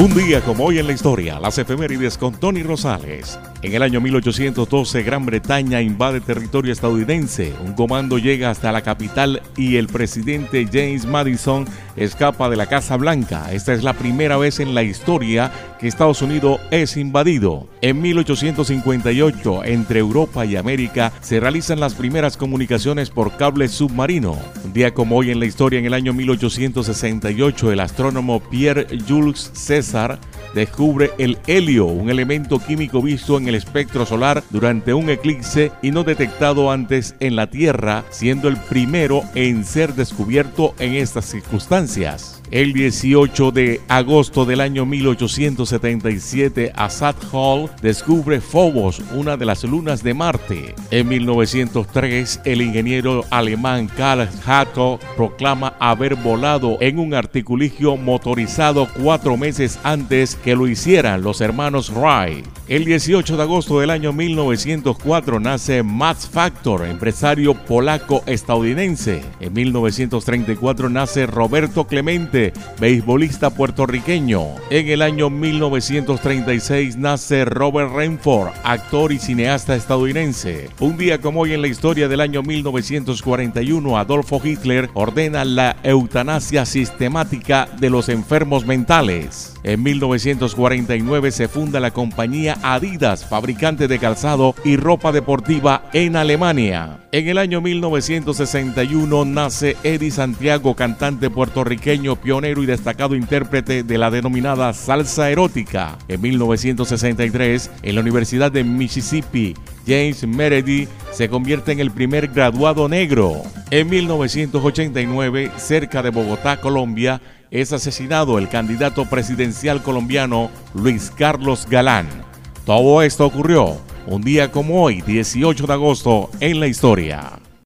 Un día como hoy en la historia, las efemérides con Tony Rosales. En el año 1812, Gran Bretaña invade territorio estadounidense. Un comando llega hasta la capital y el presidente James Madison escapa de la Casa Blanca. Esta es la primera vez en la historia que Estados Unidos es invadido. En 1858, entre Europa y América, se realizan las primeras comunicaciones por cable submarino. Un día como hoy en la historia, en el año 1868, el astrónomo Pierre Jules César descubre el helio, un elemento químico visto en el espectro solar durante un eclipse y no detectado antes en la Tierra, siendo el primero en ser descubierto en estas circunstancias. El 18 de agosto del año 1877, Assad Hall descubre Phobos, una de las lunas de Marte. En 1903, el ingeniero alemán Karl Hato proclama haber volado en un articuligio motorizado cuatro meses antes que lo hicieran los hermanos Wright. El 18 de agosto del año 1904 nace Max Factor, empresario polaco-estadounidense. En 1934 nace Roberto Clemente, beisbolista puertorriqueño. En el año 1936 nace Robert Renford, actor y cineasta estadounidense. Un día como hoy en la historia del año 1941, Adolfo Hitler ordena la eutanasia sistemática de los enfermos mentales. En 1949 se funda la compañía Adidas, fabricante de calzado y ropa deportiva en Alemania. En el año 1961 nace Eddie Santiago, cantante puertorriqueño, pionero y destacado intérprete de la denominada salsa erótica. En 1963, en la Universidad de Mississippi, James Meredith se convierte en el primer graduado negro. En 1989, cerca de Bogotá, Colombia, es asesinado el candidato presidencial colombiano Luis Carlos Galán. Todo esto ocurrió un día como hoy, 18 de agosto, en la historia.